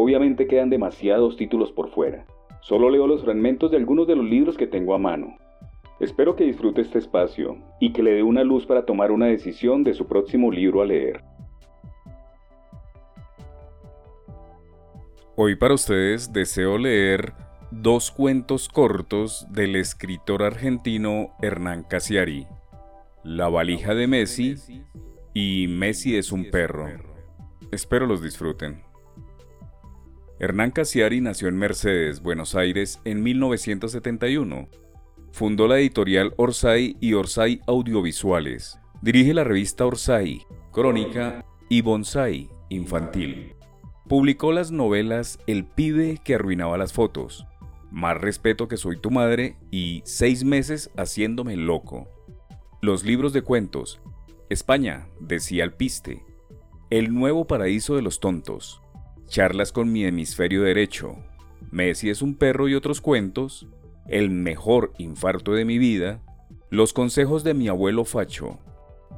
Obviamente quedan demasiados títulos por fuera. Solo leo los fragmentos de algunos de los libros que tengo a mano. Espero que disfrute este espacio y que le dé una luz para tomar una decisión de su próximo libro a leer. Hoy para ustedes deseo leer dos cuentos cortos del escritor argentino Hernán Casiari, La valija de Messi y Messi es un perro. Espero los disfruten. Hernán Casiari nació en Mercedes, Buenos Aires, en 1971. Fundó la editorial Orsay y Orsay Audiovisuales. Dirige la revista Orsay, Crónica y Bonsai Infantil. Publicó las novelas El pibe que arruinaba las fotos, Más respeto que soy tu madre y Seis meses haciéndome loco. Los libros de cuentos, España, decía el piste, El nuevo paraíso de los tontos, charlas con mi hemisferio derecho, Messi es un perro y otros cuentos, el mejor infarto de mi vida, los consejos de mi abuelo Facho,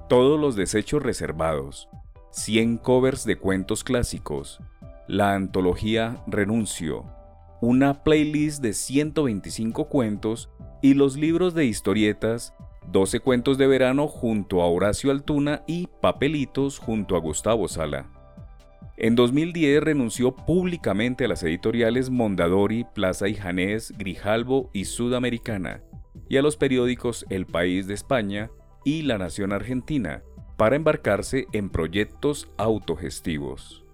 todos los desechos reservados, 100 covers de cuentos clásicos, la antología Renuncio, una playlist de 125 cuentos y los libros de historietas. 12 cuentos de verano junto a Horacio Altuna y Papelitos junto a Gustavo Sala. En 2010 renunció públicamente a las editoriales Mondadori, Plaza y Janés, Grijalbo y Sudamericana, y a los periódicos El País de España y La Nación Argentina, para embarcarse en proyectos autogestivos.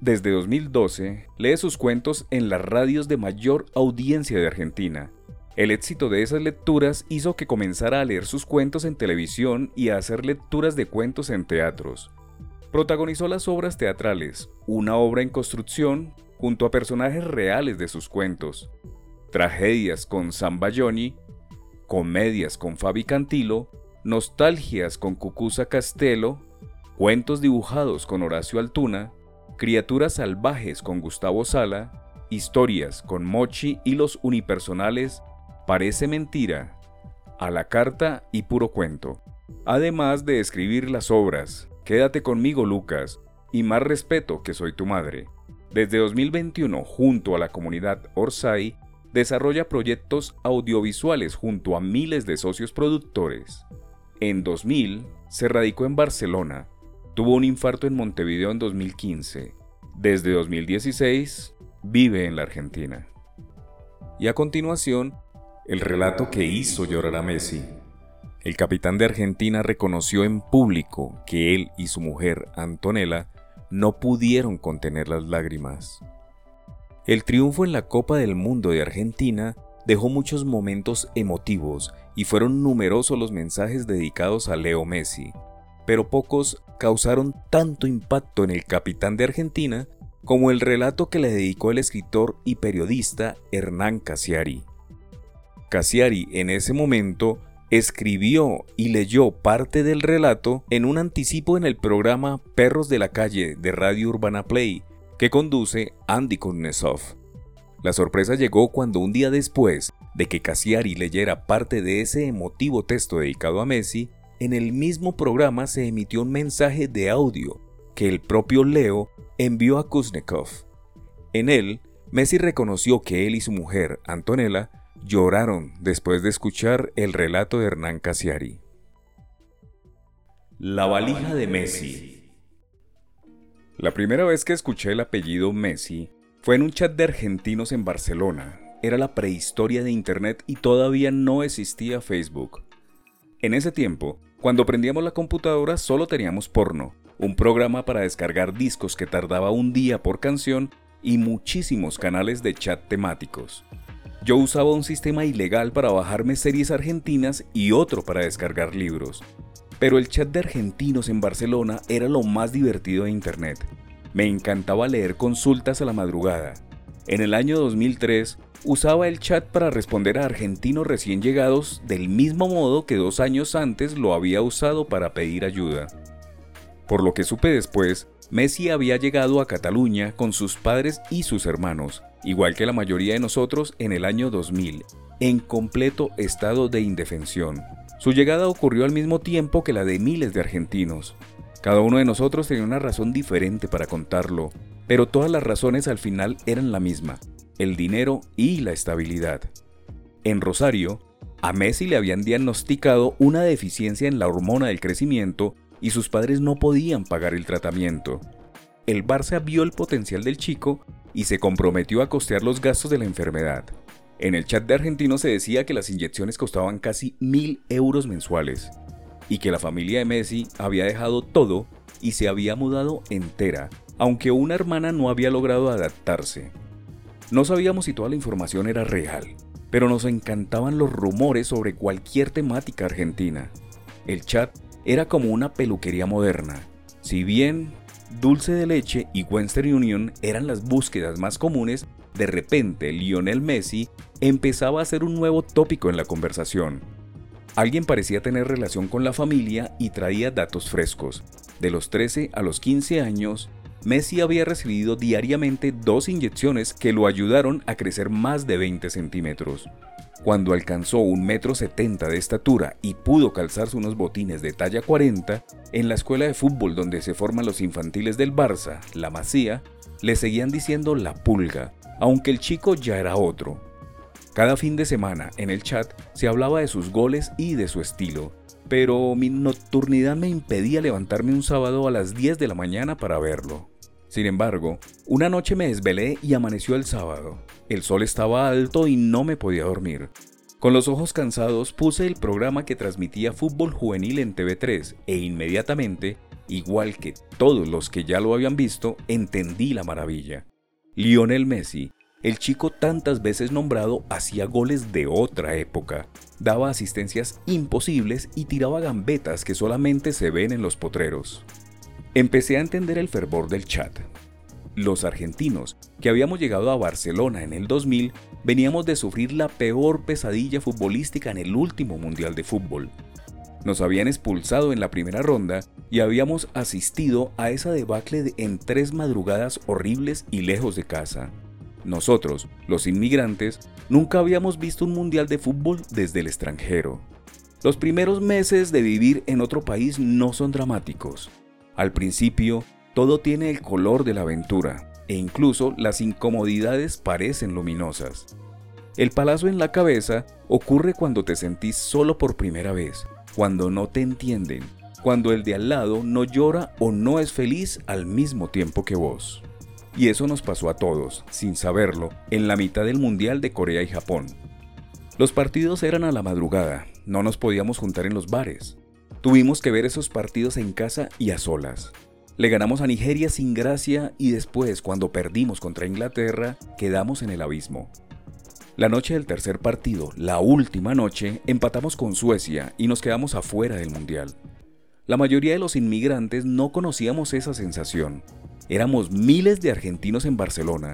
Desde 2012, lee sus cuentos en las radios de mayor audiencia de Argentina. El éxito de esas lecturas hizo que comenzara a leer sus cuentos en televisión y a hacer lecturas de cuentos en teatros. Protagonizó las obras teatrales, una obra en construcción, junto a personajes reales de sus cuentos, tragedias con Zambayoni, comedias con Fabi Cantilo, nostalgias con Cucuza Castelo, cuentos dibujados con Horacio Altuna, criaturas salvajes con Gustavo Sala, historias con Mochi y los unipersonales Parece Mentira, A la Carta y Puro Cuento, además de escribir las obras Quédate conmigo, Lucas, y más respeto que soy tu madre. Desde 2021, junto a la comunidad Orsay, desarrolla proyectos audiovisuales junto a miles de socios productores. En 2000, se radicó en Barcelona. Tuvo un infarto en Montevideo en 2015. Desde 2016, vive en la Argentina. Y a continuación, el relato que hizo llorar a Messi. El capitán de Argentina reconoció en público que él y su mujer, Antonella, no pudieron contener las lágrimas. El triunfo en la Copa del Mundo de Argentina dejó muchos momentos emotivos y fueron numerosos los mensajes dedicados a Leo Messi, pero pocos causaron tanto impacto en el capitán de Argentina como el relato que le dedicó el escritor y periodista Hernán Casiari. Casiari en ese momento escribió y leyó parte del relato en un anticipo en el programa Perros de la Calle de Radio Urbana Play, que conduce Andy Kuznetsov. La sorpresa llegó cuando un día después de que Cassiari leyera parte de ese emotivo texto dedicado a Messi, en el mismo programa se emitió un mensaje de audio que el propio Leo envió a Kuznetsov. En él, Messi reconoció que él y su mujer, Antonella, lloraron después de escuchar el relato de Hernán Casiari. La valija de Messi. La primera vez que escuché el apellido Messi fue en un chat de argentinos en Barcelona. Era la prehistoria de Internet y todavía no existía Facebook. En ese tiempo, cuando prendíamos la computadora solo teníamos porno, un programa para descargar discos que tardaba un día por canción y muchísimos canales de chat temáticos. Yo usaba un sistema ilegal para bajarme series argentinas y otro para descargar libros. Pero el chat de argentinos en Barcelona era lo más divertido de Internet. Me encantaba leer consultas a la madrugada. En el año 2003 usaba el chat para responder a argentinos recién llegados del mismo modo que dos años antes lo había usado para pedir ayuda. Por lo que supe después, Messi había llegado a Cataluña con sus padres y sus hermanos, igual que la mayoría de nosotros en el año 2000, en completo estado de indefensión. Su llegada ocurrió al mismo tiempo que la de miles de argentinos. Cada uno de nosotros tenía una razón diferente para contarlo, pero todas las razones al final eran la misma, el dinero y la estabilidad. En Rosario, a Messi le habían diagnosticado una deficiencia en la hormona del crecimiento y sus padres no podían pagar el tratamiento. El Barça vio el potencial del chico y se comprometió a costear los gastos de la enfermedad. En el chat de argentino se decía que las inyecciones costaban casi mil euros mensuales y que la familia de Messi había dejado todo y se había mudado entera, aunque una hermana no había logrado adaptarse. No sabíamos si toda la información era real, pero nos encantaban los rumores sobre cualquier temática argentina. El chat era como una peluquería moderna. Si bien dulce de leche y Western Union eran las búsquedas más comunes, de repente Lionel Messi empezaba a ser un nuevo tópico en la conversación. Alguien parecía tener relación con la familia y traía datos frescos. De los 13 a los 15 años, Messi había recibido diariamente dos inyecciones que lo ayudaron a crecer más de 20 centímetros. Cuando alcanzó un metro setenta de estatura y pudo calzarse unos botines de talla 40, en la escuela de fútbol donde se forman los infantiles del Barça, la Masía, le seguían diciendo la pulga, aunque el chico ya era otro. Cada fin de semana en el chat se hablaba de sus goles y de su estilo, pero mi nocturnidad me impedía levantarme un sábado a las 10 de la mañana para verlo. Sin embargo, una noche me desvelé y amaneció el sábado. El sol estaba alto y no me podía dormir. Con los ojos cansados puse el programa que transmitía fútbol juvenil en TV3 e inmediatamente, igual que todos los que ya lo habían visto, entendí la maravilla. Lionel Messi el chico tantas veces nombrado hacía goles de otra época, daba asistencias imposibles y tiraba gambetas que solamente se ven en los potreros. Empecé a entender el fervor del chat. Los argentinos, que habíamos llegado a Barcelona en el 2000, veníamos de sufrir la peor pesadilla futbolística en el último Mundial de Fútbol. Nos habían expulsado en la primera ronda y habíamos asistido a esa debacle en tres madrugadas horribles y lejos de casa. Nosotros, los inmigrantes, nunca habíamos visto un mundial de fútbol desde el extranjero. Los primeros meses de vivir en otro país no son dramáticos. Al principio, todo tiene el color de la aventura, e incluso las incomodidades parecen luminosas. El palazo en la cabeza ocurre cuando te sentís solo por primera vez, cuando no te entienden, cuando el de al lado no llora o no es feliz al mismo tiempo que vos. Y eso nos pasó a todos, sin saberlo, en la mitad del Mundial de Corea y Japón. Los partidos eran a la madrugada, no nos podíamos juntar en los bares. Tuvimos que ver esos partidos en casa y a solas. Le ganamos a Nigeria sin gracia y después, cuando perdimos contra Inglaterra, quedamos en el abismo. La noche del tercer partido, la última noche, empatamos con Suecia y nos quedamos afuera del Mundial. La mayoría de los inmigrantes no conocíamos esa sensación, Éramos miles de argentinos en Barcelona.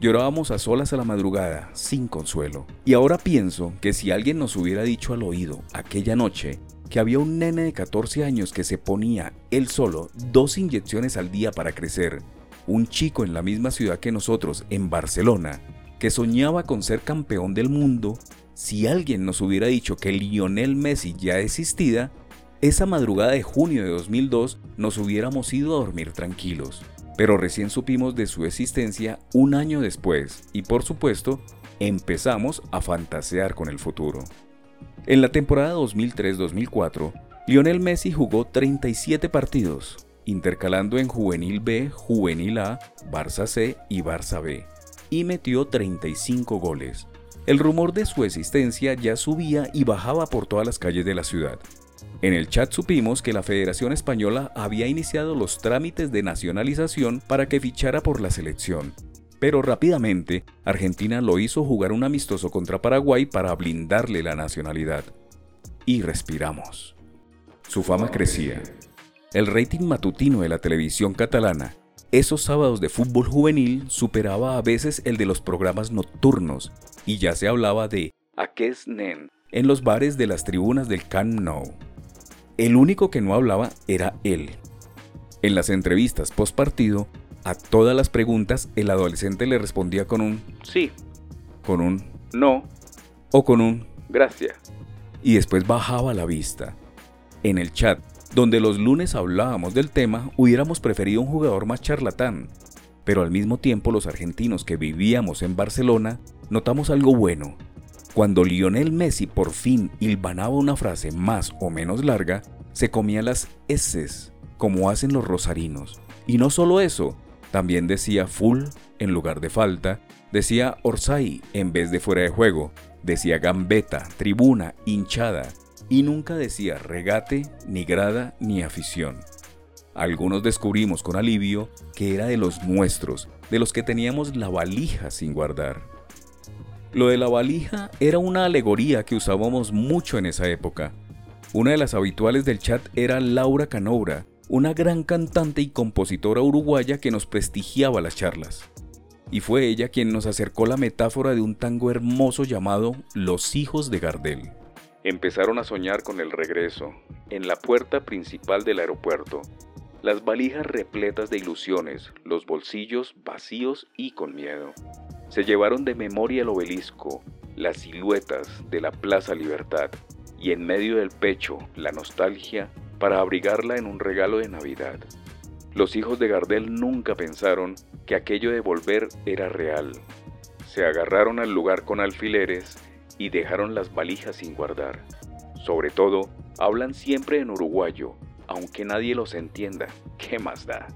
Llorábamos a solas a la madrugada, sin consuelo. Y ahora pienso que si alguien nos hubiera dicho al oído aquella noche que había un nene de 14 años que se ponía él solo dos inyecciones al día para crecer, un chico en la misma ciudad que nosotros, en Barcelona, que soñaba con ser campeón del mundo, si alguien nos hubiera dicho que Lionel Messi ya existía, esa madrugada de junio de 2002 nos hubiéramos ido a dormir tranquilos pero recién supimos de su existencia un año después y por supuesto empezamos a fantasear con el futuro. En la temporada 2003-2004, Lionel Messi jugó 37 partidos, intercalando en Juvenil B, Juvenil A, Barça C y Barça B, y metió 35 goles. El rumor de su existencia ya subía y bajaba por todas las calles de la ciudad. En el chat supimos que la Federación Española había iniciado los trámites de nacionalización para que fichara por la selección. Pero rápidamente, Argentina lo hizo jugar un amistoso contra Paraguay para blindarle la nacionalidad. Y respiramos. Su fama crecía. El rating matutino de la televisión catalana, esos sábados de fútbol juvenil superaba a veces el de los programas nocturnos y ya se hablaba de Nen en los bares de las tribunas del Camp Nou. El único que no hablaba era él. En las entrevistas post partido, a todas las preguntas el adolescente le respondía con un sí, con un no o con un gracias. Y después bajaba la vista. En el chat, donde los lunes hablábamos del tema, hubiéramos preferido un jugador más charlatán. Pero al mismo tiempo los argentinos que vivíamos en Barcelona notamos algo bueno. Cuando Lionel Messi por fin hilvanaba una frase más o menos larga, se comía las S, como hacen los rosarinos. Y no solo eso, también decía full en lugar de falta, decía Orsay en vez de fuera de juego, decía gambeta, tribuna, hinchada, y nunca decía regate, ni grada, ni afición. Algunos descubrimos con alivio que era de los nuestros, de los que teníamos la valija sin guardar. Lo de la valija era una alegoría que usábamos mucho en esa época. Una de las habituales del chat era Laura Canobra, una gran cantante y compositora uruguaya que nos prestigiaba las charlas. Y fue ella quien nos acercó la metáfora de un tango hermoso llamado Los hijos de Gardel. Empezaron a soñar con el regreso, en la puerta principal del aeropuerto, las valijas repletas de ilusiones, los bolsillos vacíos y con miedo. Se llevaron de memoria el obelisco, las siluetas de la Plaza Libertad y en medio del pecho la nostalgia para abrigarla en un regalo de Navidad. Los hijos de Gardel nunca pensaron que aquello de volver era real. Se agarraron al lugar con alfileres y dejaron las valijas sin guardar. Sobre todo, hablan siempre en uruguayo, aunque nadie los entienda, ¿qué más da?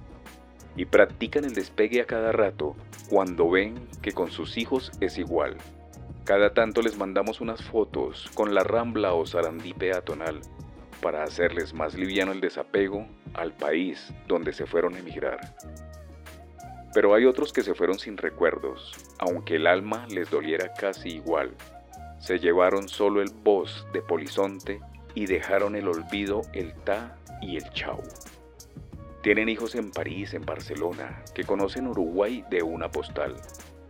Y practican el despegue a cada rato cuando ven que con sus hijos es igual. Cada tanto les mandamos unas fotos con la rambla o sarandí peatonal para hacerles más liviano el desapego al país donde se fueron a emigrar. Pero hay otros que se fueron sin recuerdos, aunque el alma les doliera casi igual se llevaron solo el voz de polizonte y dejaron el olvido el ta y el chau. Tienen hijos en París, en Barcelona, que conocen Uruguay de una postal.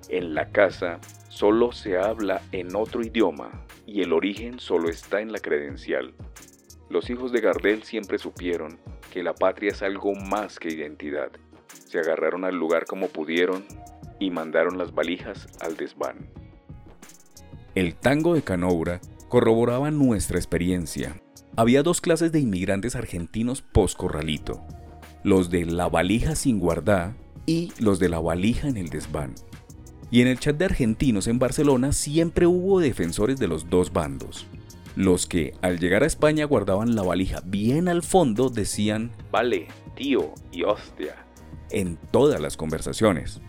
En la casa solo se habla en otro idioma y el origen solo está en la credencial. Los hijos de Gardel siempre supieron que la patria es algo más que identidad. Se agarraron al lugar como pudieron y mandaron las valijas al desván. El tango de Canoura corroboraba nuestra experiencia. Había dos clases de inmigrantes argentinos post-corralito, los de la valija sin guardar y los de la valija en el desván. Y en el chat de argentinos en Barcelona siempre hubo defensores de los dos bandos. Los que al llegar a España guardaban la valija bien al fondo decían vale, tío y hostia en todas las conversaciones.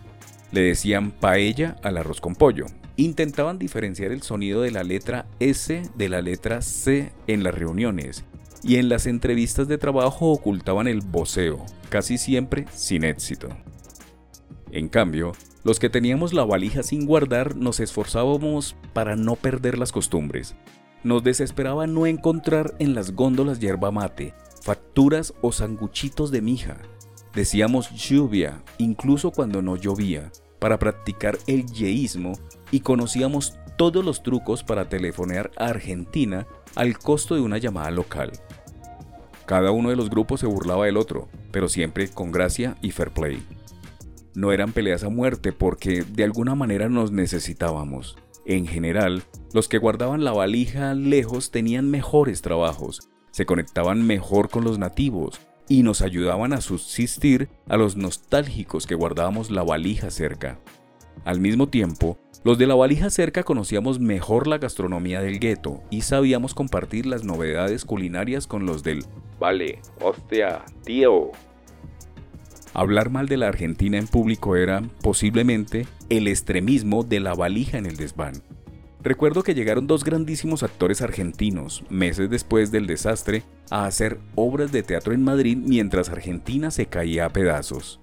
Le decían paella al arroz con pollo, intentaban diferenciar el sonido de la letra S de la letra C en las reuniones y en las entrevistas de trabajo ocultaban el voceo, casi siempre sin éxito. En cambio, los que teníamos la valija sin guardar nos esforzábamos para no perder las costumbres. Nos desesperaba no encontrar en las góndolas yerba mate, facturas o sanguchitos de mija. Decíamos lluvia, incluso cuando no llovía, para practicar el yeísmo y conocíamos todos los trucos para telefonear a Argentina al costo de una llamada local. Cada uno de los grupos se burlaba del otro, pero siempre con gracia y fair play. No eran peleas a muerte porque de alguna manera nos necesitábamos. En general, los que guardaban la valija lejos tenían mejores trabajos, se conectaban mejor con los nativos, y nos ayudaban a subsistir a los nostálgicos que guardábamos la valija cerca. Al mismo tiempo, los de la valija cerca conocíamos mejor la gastronomía del gueto y sabíamos compartir las novedades culinarias con los del Vale, hostia, tío. Hablar mal de la Argentina en público era, posiblemente, el extremismo de la valija en el desván. Recuerdo que llegaron dos grandísimos actores argentinos, meses después del desastre, a hacer obras de teatro en Madrid mientras Argentina se caía a pedazos.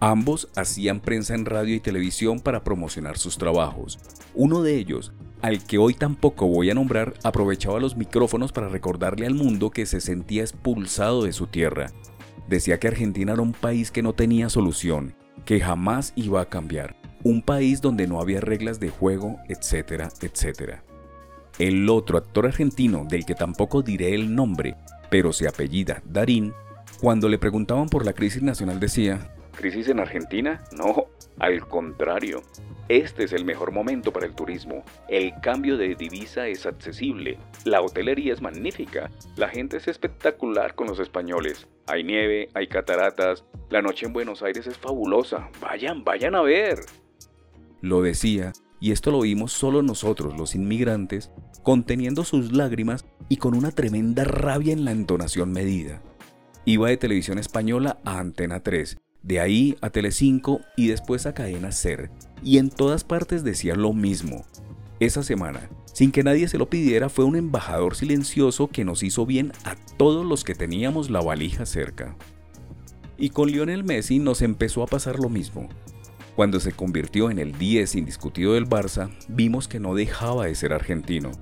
Ambos hacían prensa en radio y televisión para promocionar sus trabajos. Uno de ellos, al que hoy tampoco voy a nombrar, aprovechaba los micrófonos para recordarle al mundo que se sentía expulsado de su tierra. decía que Argentina era un país que no tenía solución, que jamás iba a cambiar, un país donde no había reglas de juego, etcétera, etcétera. El otro actor argentino, del que tampoco diré el nombre, pero se apellida Darín, cuando le preguntaban por la crisis nacional decía, ¿Crisis en Argentina? No, al contrario. Este es el mejor momento para el turismo. El cambio de divisa es accesible. La hotelería es magnífica. La gente es espectacular con los españoles. Hay nieve, hay cataratas. La noche en Buenos Aires es fabulosa. Vayan, vayan a ver. Lo decía, y esto lo vimos solo nosotros, los inmigrantes, conteniendo sus lágrimas y con una tremenda rabia en la entonación medida. Iba de televisión española a Antena 3, de ahí a Telecinco y después a Cadena Ser, y en todas partes decía lo mismo. Esa semana, sin que nadie se lo pidiera, fue un embajador silencioso que nos hizo bien a todos los que teníamos la valija cerca. Y con Lionel Messi nos empezó a pasar lo mismo. Cuando se convirtió en el 10 indiscutido del Barça, vimos que no dejaba de ser argentino.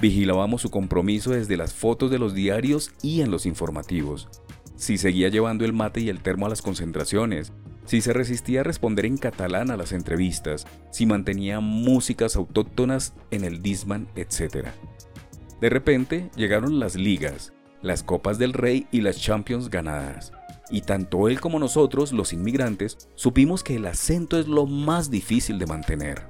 Vigilábamos su compromiso desde las fotos de los diarios y en los informativos. Si seguía llevando el mate y el termo a las concentraciones, si se resistía a responder en catalán a las entrevistas, si mantenía músicas autóctonas en el Disman, etc. De repente llegaron las ligas, las Copas del Rey y las Champions ganadas y tanto él como nosotros, los inmigrantes, supimos que el acento es lo más difícil de mantener.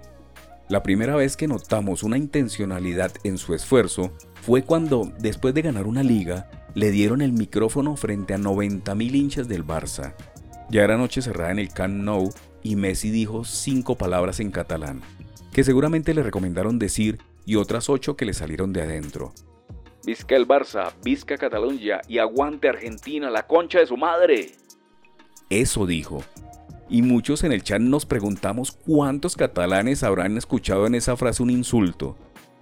La primera vez que notamos una intencionalidad en su esfuerzo fue cuando, después de ganar una liga, le dieron el micrófono frente a 90.000 hinchas del Barça. Ya era noche cerrada en el Camp Nou y Messi dijo cinco palabras en catalán, que seguramente le recomendaron decir y otras ocho que le salieron de adentro. Vizca el Barça, Vizca Cataluña y aguante Argentina, la concha de su madre. Eso dijo. Y muchos en el chat nos preguntamos cuántos catalanes habrán escuchado en esa frase un insulto,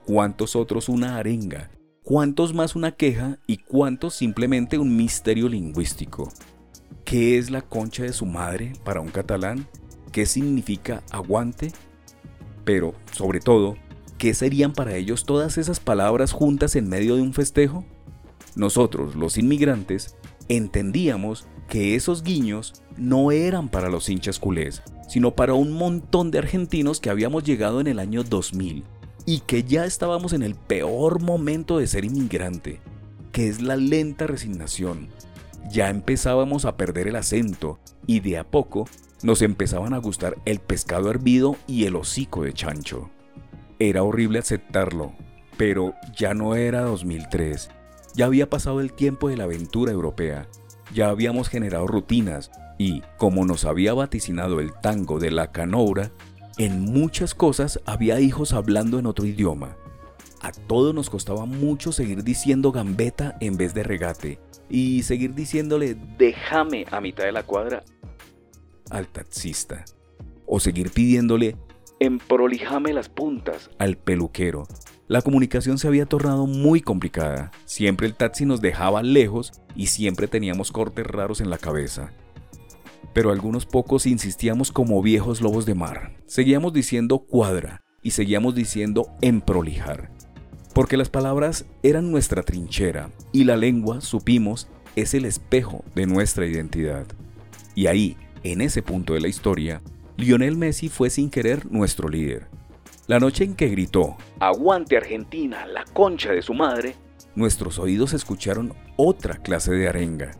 cuántos otros una arenga, cuántos más una queja y cuántos simplemente un misterio lingüístico. ¿Qué es la concha de su madre para un catalán? ¿Qué significa aguante? Pero, sobre todo, ¿qué serían para ellos todas esas palabras juntas en medio de un festejo? Nosotros, los inmigrantes, entendíamos que esos guiños no eran para los hinchas culés, sino para un montón de argentinos que habíamos llegado en el año 2000 y que ya estábamos en el peor momento de ser inmigrante, que es la lenta resignación. Ya empezábamos a perder el acento y de a poco nos empezaban a gustar el pescado hervido y el hocico de chancho. Era horrible aceptarlo, pero ya no era 2003. Ya había pasado el tiempo de la aventura europea. Ya habíamos generado rutinas y, como nos había vaticinado el tango de la canoura, en muchas cosas había hijos hablando en otro idioma. A todos nos costaba mucho seguir diciendo gambeta en vez de regate y seguir diciéndole déjame a mitad de la cuadra al taxista o seguir pidiéndole emprolijame las puntas al peluquero. La comunicación se había tornado muy complicada. Siempre el taxi nos dejaba lejos y siempre teníamos cortes raros en la cabeza. Pero algunos pocos insistíamos como viejos lobos de mar. Seguíamos diciendo cuadra y seguíamos diciendo emprolijar. Porque las palabras eran nuestra trinchera y la lengua, supimos, es el espejo de nuestra identidad. Y ahí, en ese punto de la historia, Lionel Messi fue sin querer nuestro líder. La noche en que gritó, Aguante Argentina, la concha de su madre, nuestros oídos escucharon otra clase de arenga.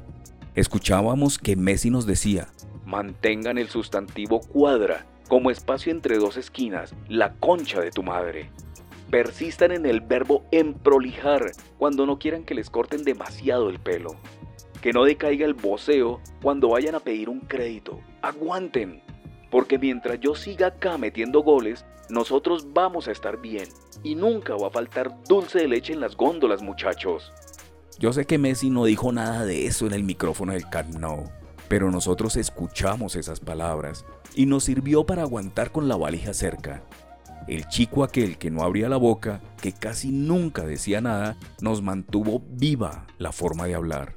Escuchábamos que Messi nos decía, mantengan el sustantivo cuadra como espacio entre dos esquinas, la concha de tu madre. Persistan en el verbo emprolijar cuando no quieran que les corten demasiado el pelo. Que no decaiga el voceo cuando vayan a pedir un crédito. Aguanten. Porque mientras yo siga acá metiendo goles, nosotros vamos a estar bien. Y nunca va a faltar dulce de leche en las góndolas, muchachos. Yo sé que Messi no dijo nada de eso en el micrófono del Camp Nou, pero nosotros escuchamos esas palabras y nos sirvió para aguantar con la valija cerca. El chico aquel que no abría la boca, que casi nunca decía nada, nos mantuvo viva la forma de hablar.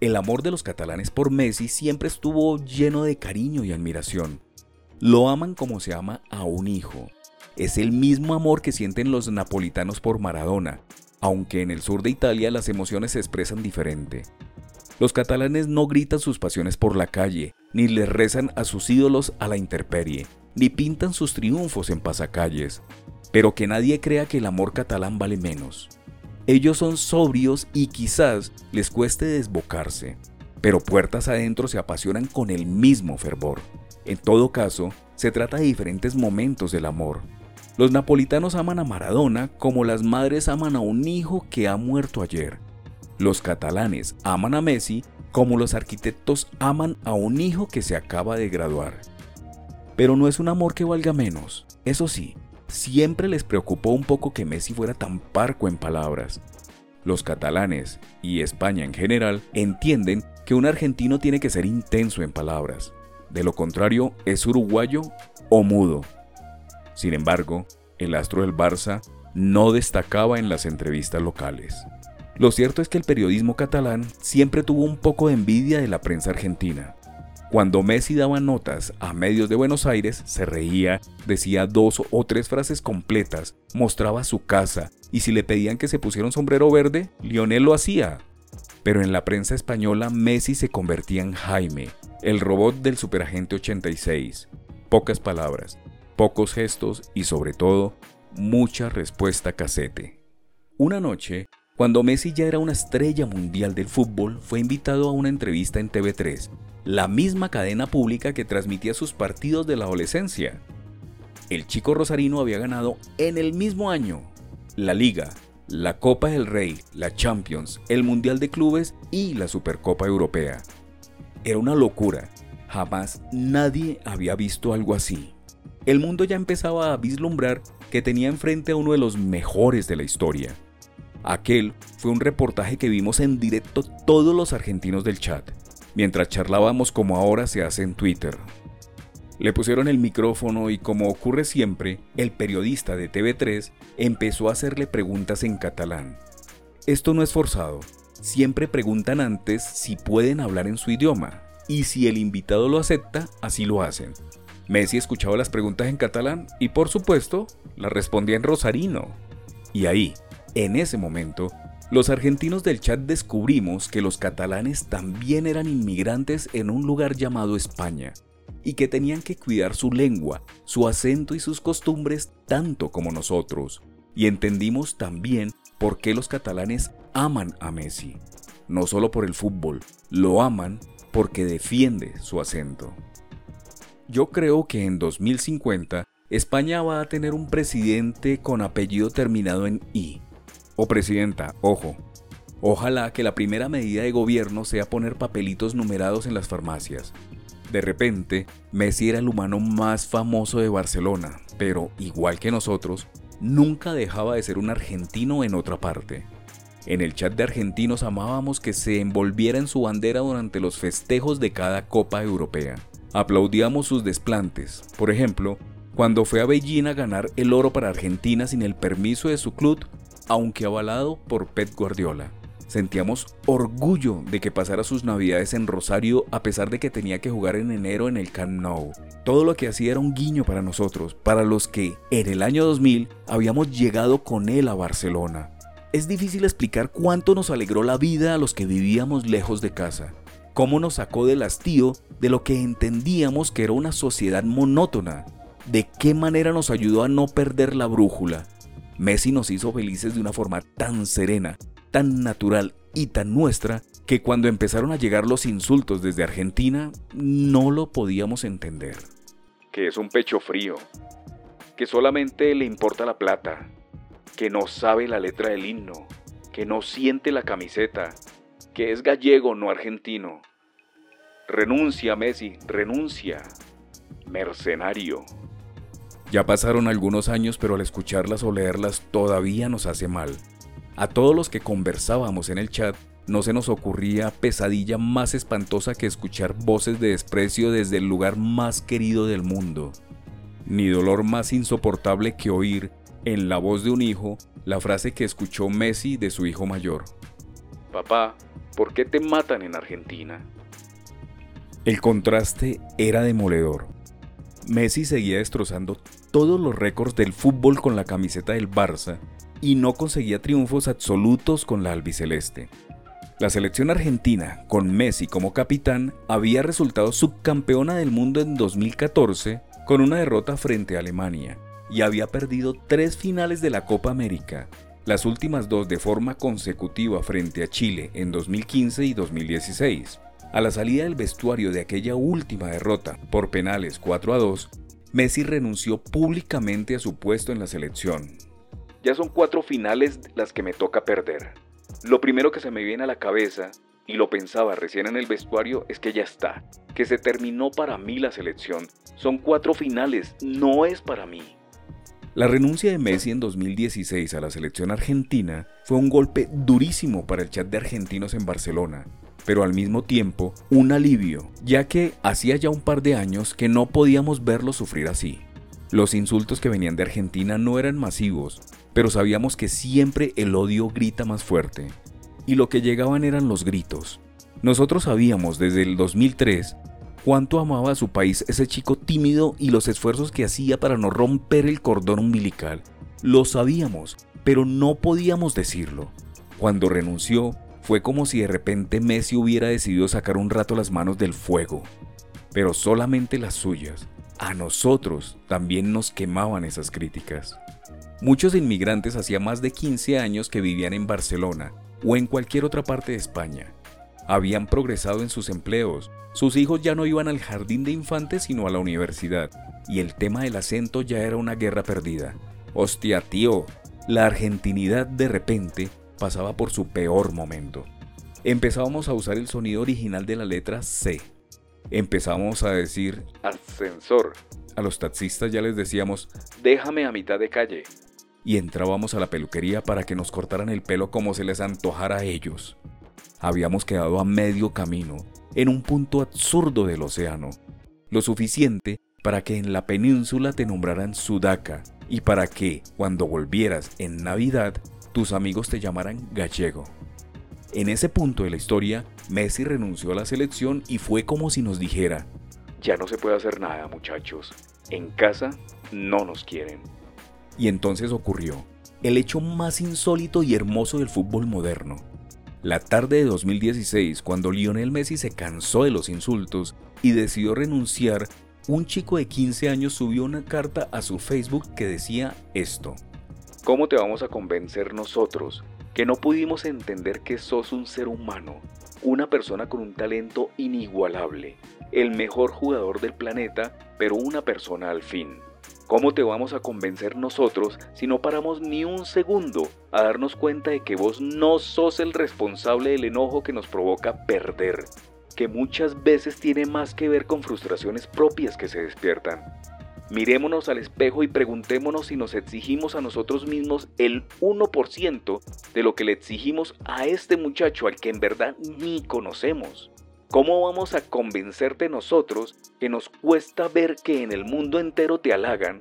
El amor de los catalanes por Messi siempre estuvo lleno de cariño y admiración. Lo aman como se ama a un hijo. Es el mismo amor que sienten los napolitanos por Maradona, aunque en el sur de Italia las emociones se expresan diferente. Los catalanes no gritan sus pasiones por la calle, ni les rezan a sus ídolos a la intemperie, ni pintan sus triunfos en pasacalles, pero que nadie crea que el amor catalán vale menos. Ellos son sobrios y quizás les cueste desbocarse, pero puertas adentro se apasionan con el mismo fervor. En todo caso, se trata de diferentes momentos del amor. Los napolitanos aman a Maradona como las madres aman a un hijo que ha muerto ayer. Los catalanes aman a Messi como los arquitectos aman a un hijo que se acaba de graduar. Pero no es un amor que valga menos. Eso sí, siempre les preocupó un poco que Messi fuera tan parco en palabras. Los catalanes y España en general entienden que un argentino tiene que ser intenso en palabras. De lo contrario, es uruguayo o mudo. Sin embargo, el astro del Barça no destacaba en las entrevistas locales. Lo cierto es que el periodismo catalán siempre tuvo un poco de envidia de la prensa argentina. Cuando Messi daba notas a medios de Buenos Aires, se reía, decía dos o tres frases completas, mostraba su casa, y si le pedían que se pusiera un sombrero verde, Lionel lo hacía. Pero en la prensa española Messi se convertía en Jaime, el robot del superagente 86. Pocas palabras, pocos gestos y sobre todo, mucha respuesta casete. Una noche, cuando Messi ya era una estrella mundial del fútbol, fue invitado a una entrevista en TV3, la misma cadena pública que transmitía sus partidos de la adolescencia. El chico rosarino había ganado en el mismo año la Liga, la Copa del Rey, la Champions, el Mundial de Clubes y la Supercopa Europea. Era una locura. Jamás nadie había visto algo así. El mundo ya empezaba a vislumbrar que tenía enfrente a uno de los mejores de la historia. Aquel fue un reportaje que vimos en directo todos los argentinos del chat, mientras charlábamos como ahora se hace en Twitter. Le pusieron el micrófono y como ocurre siempre, el periodista de TV3 empezó a hacerle preguntas en catalán. Esto no es forzado, siempre preguntan antes si pueden hablar en su idioma, y si el invitado lo acepta, así lo hacen. Messi escuchaba las preguntas en catalán y por supuesto las respondía en rosarino. Y ahí, en ese momento, los argentinos del chat descubrimos que los catalanes también eran inmigrantes en un lugar llamado España y que tenían que cuidar su lengua, su acento y sus costumbres tanto como nosotros. Y entendimos también por qué los catalanes aman a Messi. No solo por el fútbol, lo aman porque defiende su acento. Yo creo que en 2050 España va a tener un presidente con apellido terminado en I o presidenta, ojo. Ojalá que la primera medida de gobierno sea poner papelitos numerados en las farmacias. De repente, Messi era el humano más famoso de Barcelona, pero igual que nosotros, nunca dejaba de ser un argentino en otra parte. En el chat de argentinos amábamos que se envolviera en su bandera durante los festejos de cada Copa Europea. Aplaudíamos sus desplantes. Por ejemplo, cuando fue a Beijing a ganar el oro para Argentina sin el permiso de su club, aunque avalado por Pep Guardiola. Sentíamos orgullo de que pasara sus navidades en Rosario a pesar de que tenía que jugar en enero en el Camp Nou. Todo lo que hacía era un guiño para nosotros, para los que en el año 2000 habíamos llegado con él a Barcelona. Es difícil explicar cuánto nos alegró la vida a los que vivíamos lejos de casa, cómo nos sacó del hastío de lo que entendíamos que era una sociedad monótona, de qué manera nos ayudó a no perder la brújula, Messi nos hizo felices de una forma tan serena, tan natural y tan nuestra que cuando empezaron a llegar los insultos desde Argentina no lo podíamos entender. Que es un pecho frío, que solamente le importa la plata, que no sabe la letra del himno, que no siente la camiseta, que es gallego, no argentino. Renuncia, Messi, renuncia. Mercenario. Ya pasaron algunos años, pero al escucharlas o leerlas todavía nos hace mal. A todos los que conversábamos en el chat, no se nos ocurría pesadilla más espantosa que escuchar voces de desprecio desde el lugar más querido del mundo. Ni dolor más insoportable que oír, en la voz de un hijo, la frase que escuchó Messi de su hijo mayor. Papá, ¿por qué te matan en Argentina? El contraste era demoledor. Messi seguía destrozando todos los récords del fútbol con la camiseta del Barça y no conseguía triunfos absolutos con la albiceleste. La selección argentina, con Messi como capitán, había resultado subcampeona del mundo en 2014 con una derrota frente a Alemania y había perdido tres finales de la Copa América, las últimas dos de forma consecutiva frente a Chile en 2015 y 2016. A la salida del vestuario de aquella última derrota por penales 4 a 2, Messi renunció públicamente a su puesto en la selección. Ya son cuatro finales las que me toca perder. Lo primero que se me viene a la cabeza, y lo pensaba recién en el vestuario, es que ya está, que se terminó para mí la selección. Son cuatro finales, no es para mí. La renuncia de Messi en 2016 a la selección argentina fue un golpe durísimo para el chat de argentinos en Barcelona, pero al mismo tiempo un alivio, ya que hacía ya un par de años que no podíamos verlo sufrir así. Los insultos que venían de Argentina no eran masivos, pero sabíamos que siempre el odio grita más fuerte. Y lo que llegaban eran los gritos. Nosotros sabíamos desde el 2003 cuánto amaba a su país ese chico tímido y los esfuerzos que hacía para no romper el cordón umbilical. Lo sabíamos, pero no podíamos decirlo. Cuando renunció, fue como si de repente Messi hubiera decidido sacar un rato las manos del fuego, pero solamente las suyas. A nosotros también nos quemaban esas críticas. Muchos inmigrantes hacía más de 15 años que vivían en Barcelona o en cualquier otra parte de España. Habían progresado en sus empleos, sus hijos ya no iban al jardín de infantes sino a la universidad, y el tema del acento ya era una guerra perdida. Hostia, tío, la argentinidad de repente pasaba por su peor momento. Empezábamos a usar el sonido original de la letra C. Empezábamos a decir ascensor. A los taxistas ya les decíamos déjame a mitad de calle y entrábamos a la peluquería para que nos cortaran el pelo como se les antojara a ellos. Habíamos quedado a medio camino, en un punto absurdo del océano, lo suficiente para que en la península te nombraran Sudaca y para que, cuando volvieras en Navidad, tus amigos te llamaran gallego. En ese punto de la historia, Messi renunció a la selección y fue como si nos dijera, ya no se puede hacer nada muchachos, en casa no nos quieren. Y entonces ocurrió el hecho más insólito y hermoso del fútbol moderno. La tarde de 2016, cuando Lionel Messi se cansó de los insultos y decidió renunciar, un chico de 15 años subió una carta a su Facebook que decía esto. ¿Cómo te vamos a convencer nosotros que no pudimos entender que sos un ser humano, una persona con un talento inigualable, el mejor jugador del planeta, pero una persona al fin? ¿Cómo te vamos a convencer nosotros si no paramos ni un segundo a darnos cuenta de que vos no sos el responsable del enojo que nos provoca perder? Que muchas veces tiene más que ver con frustraciones propias que se despiertan. Mirémonos al espejo y preguntémonos si nos exigimos a nosotros mismos el 1% de lo que le exigimos a este muchacho al que en verdad ni conocemos. ¿Cómo vamos a convencerte nosotros que nos cuesta ver que en el mundo entero te halagan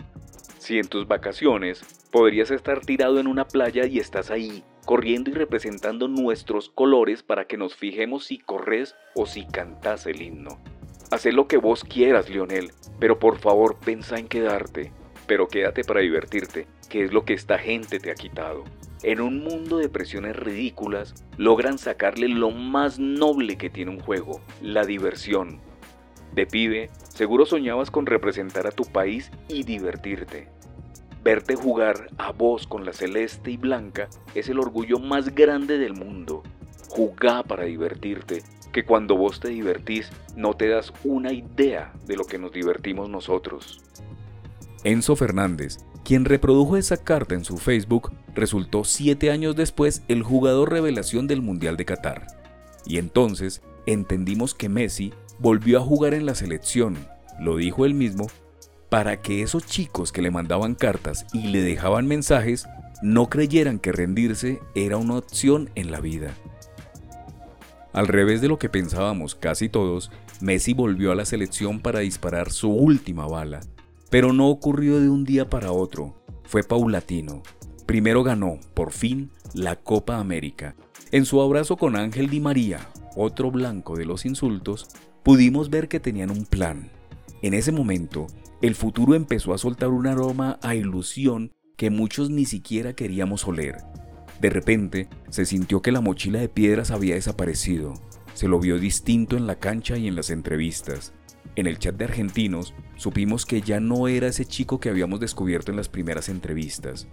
si en tus vacaciones podrías estar tirado en una playa y estás ahí, corriendo y representando nuestros colores para que nos fijemos si corres o si cantas el himno? Haz lo que vos quieras, Lionel, pero por favor pensa en quedarte, pero quédate para divertirte, que es lo que esta gente te ha quitado en un mundo de presiones ridículas, logran sacarle lo más noble que tiene un juego, la diversión. De pibe, seguro soñabas con representar a tu país y divertirte. Verte jugar a vos con la celeste y blanca es el orgullo más grande del mundo. Jugá para divertirte, que cuando vos te divertís no te das una idea de lo que nos divertimos nosotros. Enzo Fernández, quien reprodujo esa carta en su Facebook, resultó siete años después el jugador revelación del Mundial de Qatar. Y entonces entendimos que Messi volvió a jugar en la selección, lo dijo él mismo, para que esos chicos que le mandaban cartas y le dejaban mensajes no creyeran que rendirse era una opción en la vida. Al revés de lo que pensábamos casi todos, Messi volvió a la selección para disparar su última bala pero no ocurrió de un día para otro, fue paulatino. Primero ganó, por fin, la Copa América. En su abrazo con Ángel Di María, otro blanco de los insultos, pudimos ver que tenían un plan. En ese momento, el futuro empezó a soltar un aroma a ilusión que muchos ni siquiera queríamos oler. De repente, se sintió que la mochila de piedras había desaparecido. Se lo vio distinto en la cancha y en las entrevistas. En el chat de argentinos, supimos que ya no era ese chico que habíamos descubierto en las primeras entrevistas.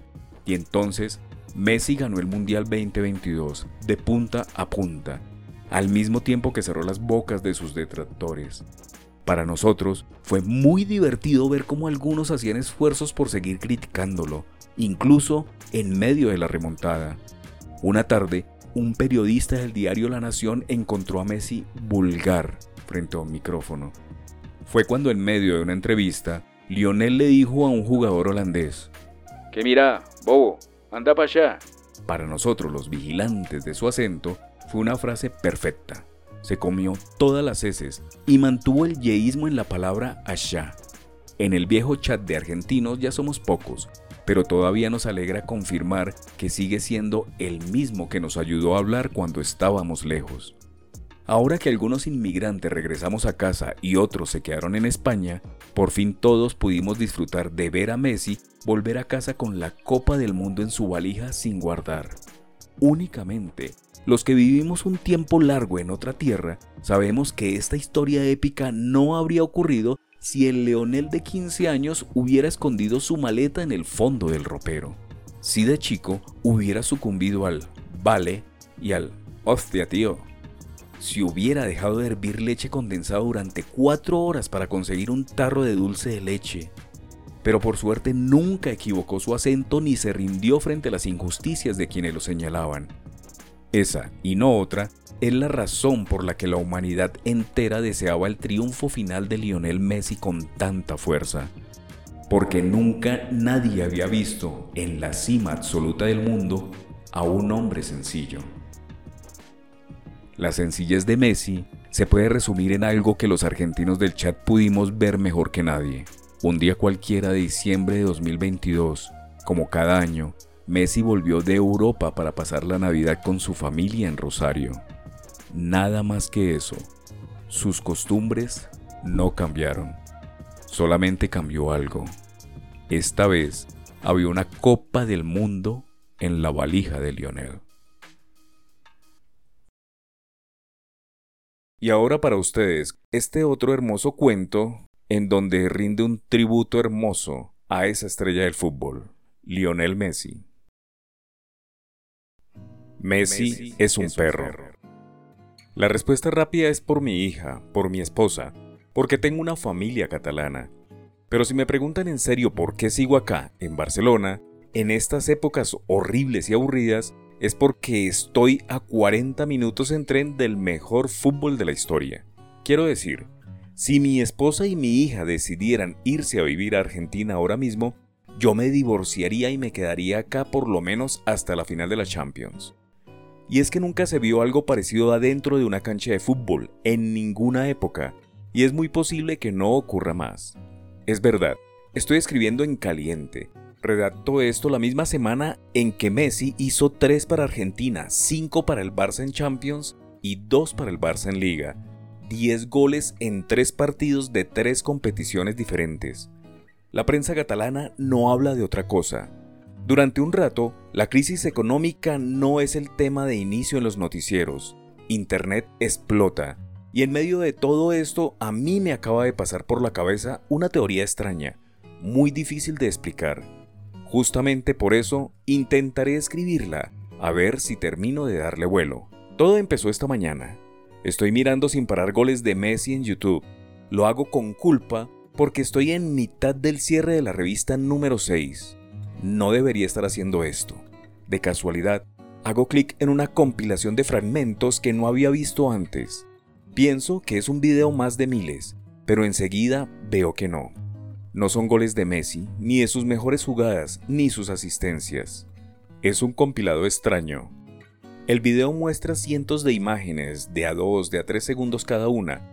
Y entonces, Messi ganó el Mundial 2022, de punta a punta, al mismo tiempo que cerró las bocas de sus detractores. Para nosotros fue muy divertido ver cómo algunos hacían esfuerzos por seguir criticándolo, incluso en medio de la remontada. Una tarde, un periodista del diario La Nación encontró a Messi vulgar frente a un micrófono. Fue cuando en medio de una entrevista, Lionel le dijo a un jugador holandés, Que mira, bobo, anda para allá. Para nosotros los vigilantes de su acento, fue una frase perfecta. Se comió todas las heces y mantuvo el yeísmo en la palabra allá. En el viejo chat de argentinos ya somos pocos, pero todavía nos alegra confirmar que sigue siendo el mismo que nos ayudó a hablar cuando estábamos lejos. Ahora que algunos inmigrantes regresamos a casa y otros se quedaron en España, por fin todos pudimos disfrutar de ver a Messi volver a casa con la Copa del Mundo en su valija sin guardar. Únicamente los que vivimos un tiempo largo en otra tierra sabemos que esta historia épica no habría ocurrido si el leonel de 15 años hubiera escondido su maleta en el fondo del ropero. Si de chico hubiera sucumbido al vale y al hostia tío. Si hubiera dejado de hervir leche condensada durante cuatro horas para conseguir un tarro de dulce de leche. Pero por suerte nunca equivocó su acento ni se rindió frente a las injusticias de quienes lo señalaban. Esa, y no otra, es la razón por la que la humanidad entera deseaba el triunfo final de Lionel Messi con tanta fuerza. Porque nunca nadie había visto en la cima absoluta del mundo a un hombre sencillo. La sencillez de Messi se puede resumir en algo que los argentinos del chat pudimos ver mejor que nadie. Un día cualquiera de diciembre de 2022, como cada año, Messi volvió de Europa para pasar la Navidad con su familia en Rosario. Nada más que eso. Sus costumbres no cambiaron. Solamente cambió algo. Esta vez había una Copa del Mundo en la valija de Lionel. Y ahora para ustedes, este otro hermoso cuento en donde rinde un tributo hermoso a esa estrella del fútbol, Lionel Messi. Messi es un perro. La respuesta rápida es por mi hija, por mi esposa, porque tengo una familia catalana. Pero si me preguntan en serio por qué sigo acá, en Barcelona, en estas épocas horribles y aburridas, es porque estoy a 40 minutos en tren del mejor fútbol de la historia. Quiero decir, si mi esposa y mi hija decidieran irse a vivir a Argentina ahora mismo, yo me divorciaría y me quedaría acá por lo menos hasta la final de la Champions. Y es que nunca se vio algo parecido adentro de una cancha de fútbol, en ninguna época, y es muy posible que no ocurra más. Es verdad, estoy escribiendo en caliente. Redacto esto la misma semana en que Messi hizo 3 para Argentina, 5 para el Barça en Champions y 2 para el Barça en Liga. 10 goles en 3 partidos de 3 competiciones diferentes. La prensa catalana no habla de otra cosa. Durante un rato, la crisis económica no es el tema de inicio en los noticieros. Internet explota. Y en medio de todo esto, a mí me acaba de pasar por la cabeza una teoría extraña, muy difícil de explicar. Justamente por eso intentaré escribirla, a ver si termino de darle vuelo. Todo empezó esta mañana. Estoy mirando sin parar goles de Messi en YouTube. Lo hago con culpa porque estoy en mitad del cierre de la revista número 6 no debería estar haciendo esto. De casualidad, hago clic en una compilación de fragmentos que no había visto antes. Pienso que es un video más de miles, pero enseguida veo que no. No son goles de Messi, ni de sus mejores jugadas, ni sus asistencias. Es un compilado extraño. El video muestra cientos de imágenes de a dos, de a tres segundos cada una,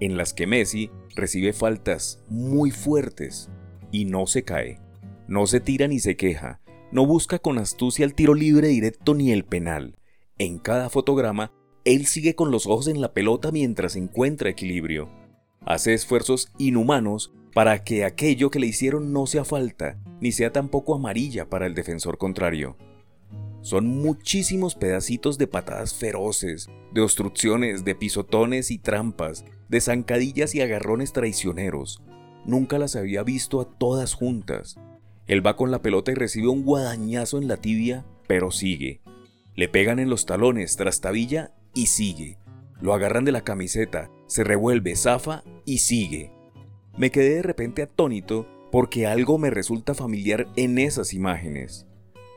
en las que Messi recibe faltas muy fuertes y no se cae. No se tira ni se queja, no busca con astucia el tiro libre directo ni el penal. En cada fotograma, él sigue con los ojos en la pelota mientras encuentra equilibrio. Hace esfuerzos inhumanos para que aquello que le hicieron no sea falta, ni sea tampoco amarilla para el defensor contrario. Son muchísimos pedacitos de patadas feroces, de obstrucciones, de pisotones y trampas, de zancadillas y agarrones traicioneros. Nunca las había visto a todas juntas. Él va con la pelota y recibe un guadañazo en la tibia, pero sigue. Le pegan en los talones, trastabilla y sigue. Lo agarran de la camiseta, se revuelve, zafa y sigue. Me quedé de repente atónito porque algo me resulta familiar en esas imágenes.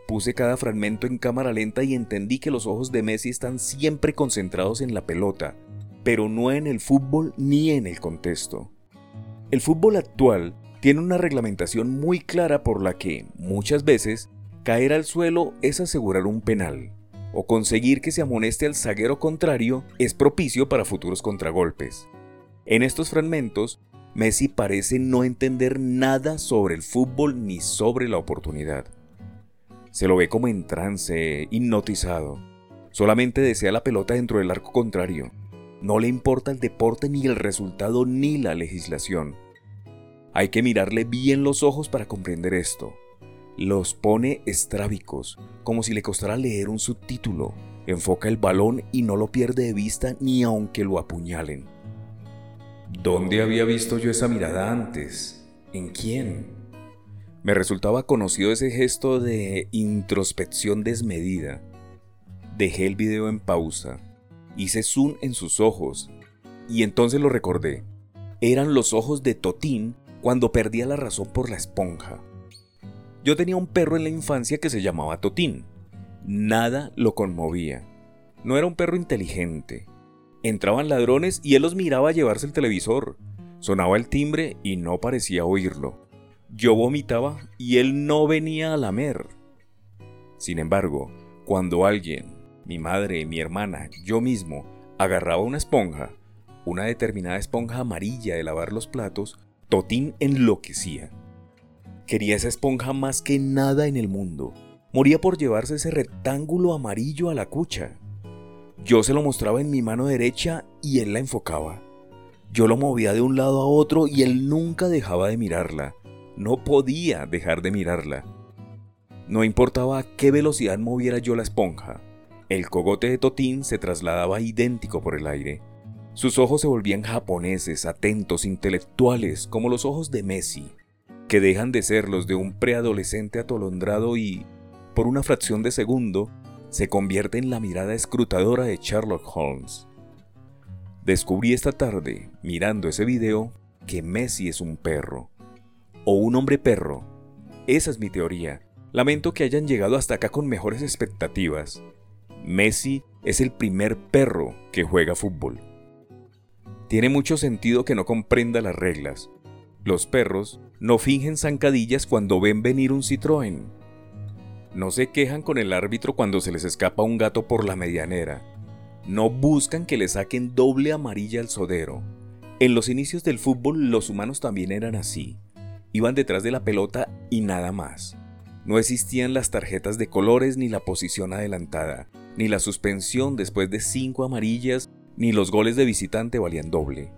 Puse cada fragmento en cámara lenta y entendí que los ojos de Messi están siempre concentrados en la pelota, pero no en el fútbol ni en el contexto. El fútbol actual tiene una reglamentación muy clara por la que, muchas veces, caer al suelo es asegurar un penal, o conseguir que se amoneste al zaguero contrario es propicio para futuros contragolpes. En estos fragmentos, Messi parece no entender nada sobre el fútbol ni sobre la oportunidad. Se lo ve como en trance, hipnotizado. Solamente desea la pelota dentro del arco contrario. No le importa el deporte ni el resultado ni la legislación. Hay que mirarle bien los ojos para comprender esto. Los pone estrábicos, como si le costara leer un subtítulo. Enfoca el balón y no lo pierde de vista ni aunque lo apuñalen. ¿Dónde había visto yo esa mirada antes? ¿En quién? Me resultaba conocido ese gesto de introspección desmedida. Dejé el video en pausa, hice zoom en sus ojos y entonces lo recordé. Eran los ojos de Totín cuando perdía la razón por la esponja. Yo tenía un perro en la infancia que se llamaba Totín. Nada lo conmovía. No era un perro inteligente, Entraban ladrones y él los miraba llevarse el televisor. Sonaba el timbre y no parecía oírlo. Yo vomitaba y él no venía a lamer. Sin embargo, cuando alguien, mi madre, mi hermana, yo mismo, agarraba una esponja, una determinada esponja amarilla de lavar los platos, Totín enloquecía. Quería esa esponja más que nada en el mundo. Moría por llevarse ese rectángulo amarillo a la cucha. Yo se lo mostraba en mi mano derecha y él la enfocaba. Yo lo movía de un lado a otro y él nunca dejaba de mirarla. No podía dejar de mirarla. No importaba a qué velocidad moviera yo la esponja. El cogote de Totín se trasladaba idéntico por el aire. Sus ojos se volvían japoneses, atentos, intelectuales, como los ojos de Messi, que dejan de ser los de un preadolescente atolondrado y, por una fracción de segundo, se convierte en la mirada escrutadora de Sherlock Holmes. Descubrí esta tarde, mirando ese video, que Messi es un perro. O un hombre perro. Esa es mi teoría. Lamento que hayan llegado hasta acá con mejores expectativas. Messi es el primer perro que juega fútbol. Tiene mucho sentido que no comprenda las reglas. Los perros no fingen zancadillas cuando ven venir un Citroën no se quejan con el árbitro cuando se les escapa un gato por la medianera. No buscan que le saquen doble amarilla al sodero. En los inicios del fútbol los humanos también eran así. Iban detrás de la pelota y nada más. No existían las tarjetas de colores ni la posición adelantada, ni la suspensión después de cinco amarillas, ni los goles de visitante valían doble.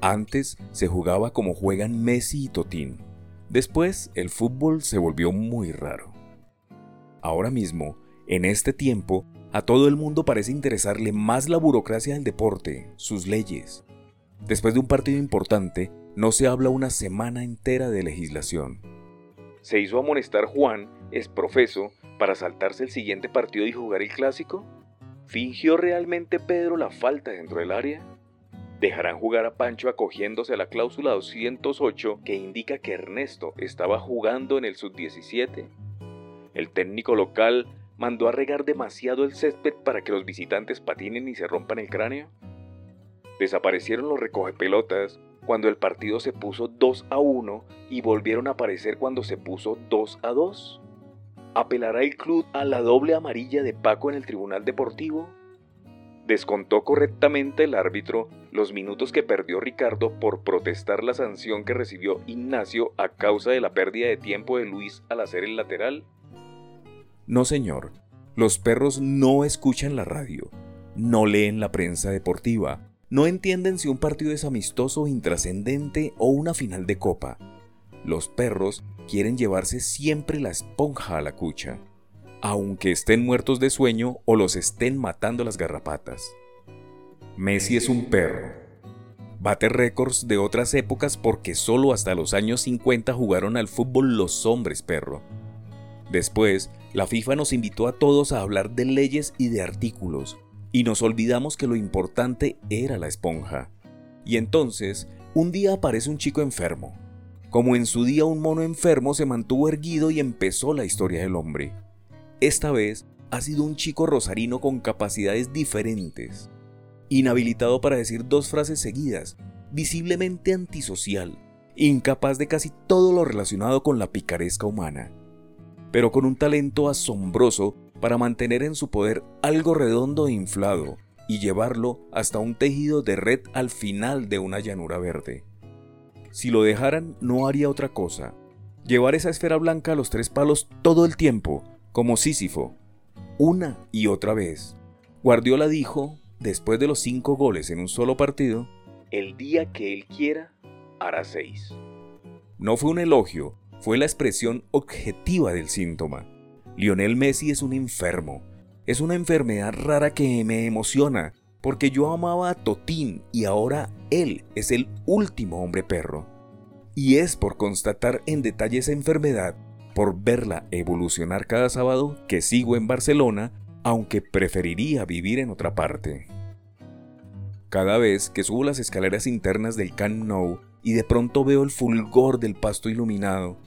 Antes se jugaba como juegan Messi y Totín. Después el fútbol se volvió muy raro. Ahora mismo, en este tiempo, a todo el mundo parece interesarle más la burocracia del deporte, sus leyes. Después de un partido importante, no se habla una semana entera de legislación. ¿Se hizo amonestar Juan, es profeso, para saltarse el siguiente partido y jugar el clásico? ¿Fingió realmente Pedro la falta dentro del área? ¿Dejarán jugar a Pancho acogiéndose a la cláusula 208 que indica que Ernesto estaba jugando en el sub-17? El técnico local mandó a regar demasiado el césped para que los visitantes patinen y se rompan el cráneo. Desaparecieron los recogepelotas cuando el partido se puso 2 a 1 y volvieron a aparecer cuando se puso 2 a 2. ¿Apelará el club a la doble amarilla de Paco en el Tribunal Deportivo? Descontó correctamente el árbitro los minutos que perdió Ricardo por protestar la sanción que recibió Ignacio a causa de la pérdida de tiempo de Luis al hacer el lateral. No, señor. Los perros no escuchan la radio, no leen la prensa deportiva, no entienden si un partido es amistoso intrascendente o una final de copa. Los perros quieren llevarse siempre la esponja a la cucha. aunque estén muertos de sueño o los estén matando las garrapatas. Messi es un perro. Bate récords de otras épocas porque solo hasta los años 50 jugaron al fútbol los hombres perro. Después, la FIFA nos invitó a todos a hablar de leyes y de artículos, y nos olvidamos que lo importante era la esponja. Y entonces, un día aparece un chico enfermo. Como en su día un mono enfermo se mantuvo erguido y empezó la historia del hombre. Esta vez ha sido un chico rosarino con capacidades diferentes. Inhabilitado para decir dos frases seguidas, visiblemente antisocial, incapaz de casi todo lo relacionado con la picaresca humana, pero con un talento asombroso para mantener en su poder algo redondo e inflado y llevarlo hasta un tejido de red al final de una llanura verde. Si lo dejaran, no haría otra cosa. Llevar esa esfera blanca a los tres palos todo el tiempo, como Sísifo, una y otra vez. Guardiola dijo, después de los cinco goles en un solo partido, el día que él quiera, hará seis. No fue un elogio, fue la expresión objetiva del síntoma. Lionel Messi es un enfermo. Es una enfermedad rara que me emociona, porque yo amaba a Totín y ahora él es el último hombre perro. Y es por constatar en detalle esa enfermedad, por verla evolucionar cada sábado, que sigo en Barcelona, aunque preferiría vivir en otra parte. Cada vez que subo las escaleras internas del Camp Nou y de pronto veo el fulgor del pasto iluminado,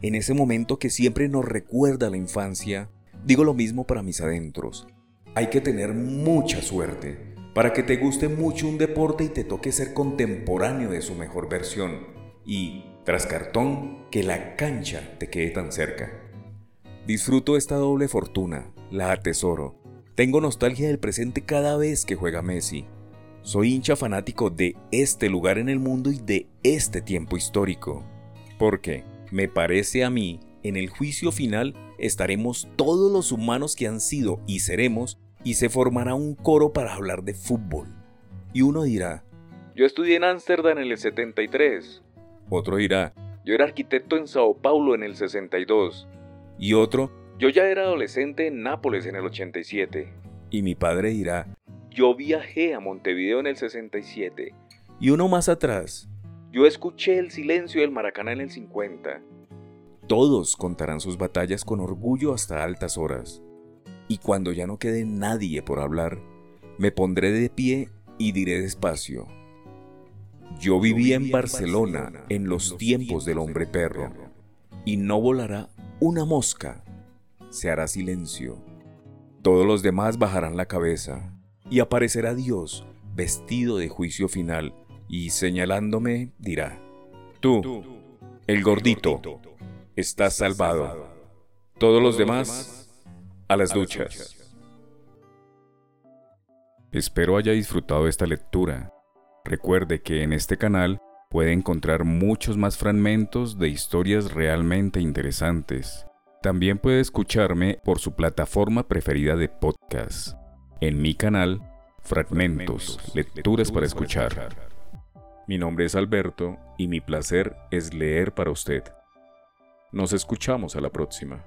en ese momento que siempre nos recuerda la infancia, digo lo mismo para mis adentros. Hay que tener mucha suerte para que te guste mucho un deporte y te toque ser contemporáneo de su mejor versión. Y, tras cartón, que la cancha te quede tan cerca. Disfruto esta doble fortuna, la atesoro. Tengo nostalgia del presente cada vez que juega Messi. Soy hincha fanático de este lugar en el mundo y de este tiempo histórico. ¿Por qué? Me parece a mí, en el juicio final estaremos todos los humanos que han sido y seremos y se formará un coro para hablar de fútbol. Y uno dirá, yo estudié en Ámsterdam en el 73. Otro dirá, yo era arquitecto en Sao Paulo en el 62. Y otro, yo ya era adolescente en Nápoles en el 87. Y mi padre dirá, yo viajé a Montevideo en el 67. Y uno más atrás, yo escuché el silencio del Maracaná en el 50. Todos contarán sus batallas con orgullo hasta altas horas. Y cuando ya no quede nadie por hablar, me pondré de pie y diré despacio. Yo vivía en Barcelona en los tiempos del hombre perro, y no volará una mosca. Se hará silencio. Todos los demás bajarán la cabeza, y aparecerá Dios vestido de juicio final y señalándome dirá, tú, el gordito, estás salvado. Todos los demás, a las duchas. Espero haya disfrutado esta lectura. Recuerde que en este canal puede encontrar muchos más fragmentos de historias realmente interesantes. También puede escucharme por su plataforma preferida de podcast. En mi canal, Fragmentos, Lecturas para Escuchar. Mi nombre es Alberto y mi placer es leer para usted. Nos escuchamos a la próxima.